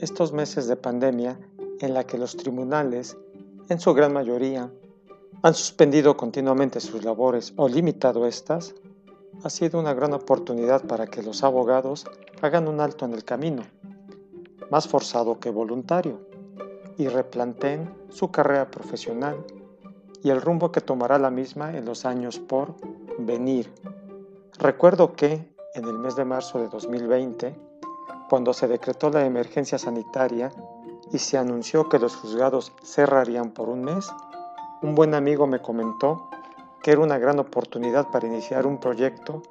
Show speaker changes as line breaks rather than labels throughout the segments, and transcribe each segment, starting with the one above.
estos meses de pandemia en la que los tribunales, en su gran mayoría, han suspendido continuamente sus labores o limitado estas, ha sido una gran oportunidad para que los abogados hagan un alto en el camino, más forzado que voluntario, y replanteen su carrera profesional y el rumbo que tomará la misma en los años por venir. Recuerdo que, en el mes de marzo de 2020, cuando se decretó la emergencia sanitaria y se anunció que los juzgados cerrarían por un mes, un buen amigo me comentó que era una gran oportunidad para iniciar un proyecto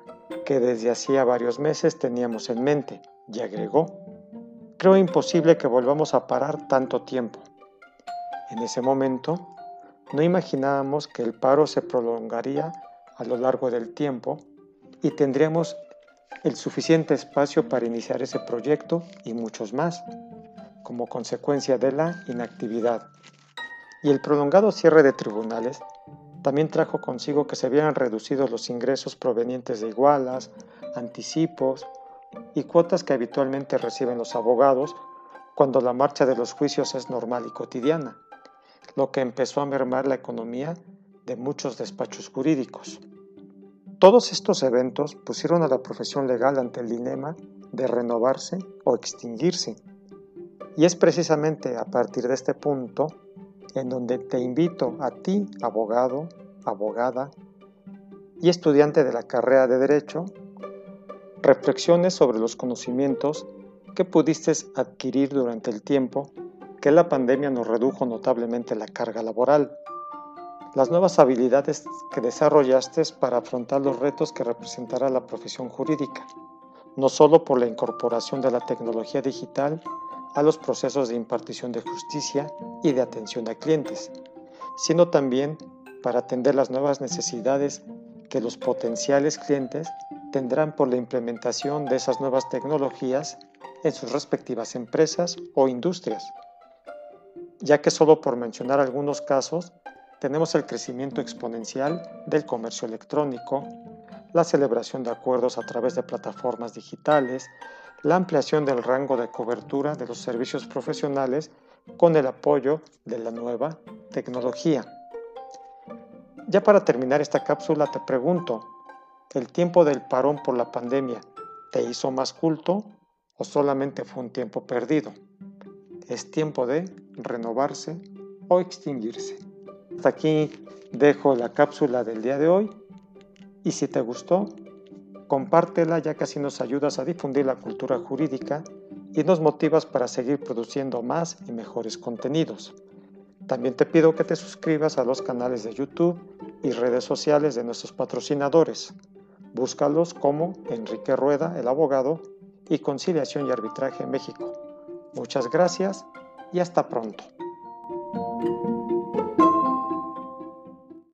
que desde hacía varios meses teníamos en mente, y agregó, creo imposible que volvamos a parar tanto tiempo. En ese momento, no imaginábamos que el paro se prolongaría a lo largo del tiempo y tendríamos el suficiente espacio para iniciar ese proyecto y muchos más, como consecuencia de la inactividad. Y el prolongado cierre de tribunales también trajo consigo que se vieran reducidos los ingresos provenientes de igualas, anticipos y cuotas que habitualmente reciben los abogados cuando la marcha de los juicios es normal y cotidiana lo que empezó a mermar la economía de muchos despachos jurídicos. Todos estos eventos pusieron a la profesión legal ante el dilema de renovarse o extinguirse. Y es precisamente a partir de este punto en donde te invito a ti, abogado, abogada y estudiante de la carrera de Derecho, reflexiones sobre los conocimientos que pudiste adquirir durante el tiempo que la pandemia nos redujo notablemente la carga laboral. Las nuevas habilidades que desarrollaste para afrontar los retos que representará la profesión jurídica, no solo por la incorporación de la tecnología digital a los procesos de impartición de justicia y de atención a clientes, sino también para atender las nuevas necesidades que los potenciales clientes tendrán por la implementación de esas nuevas tecnologías en sus respectivas empresas o industrias ya que solo por mencionar algunos casos, tenemos el crecimiento exponencial del comercio electrónico, la celebración de acuerdos a través de plataformas digitales, la ampliación del rango de cobertura de los servicios profesionales con el apoyo de la nueva tecnología. Ya para terminar esta cápsula te pregunto, ¿el tiempo del parón por la pandemia te hizo más culto o solamente fue un tiempo perdido? es tiempo de renovarse o extinguirse. Hasta aquí dejo la cápsula del día de hoy y si te gustó, compártela ya que así nos ayudas a difundir la cultura jurídica y nos motivas para seguir produciendo más y mejores contenidos. También te pido que te suscribas a los canales de YouTube y redes sociales de nuestros patrocinadores. Búscalos como Enrique Rueda, el abogado, y Conciliación y Arbitraje en México. Muchas gracias y hasta pronto.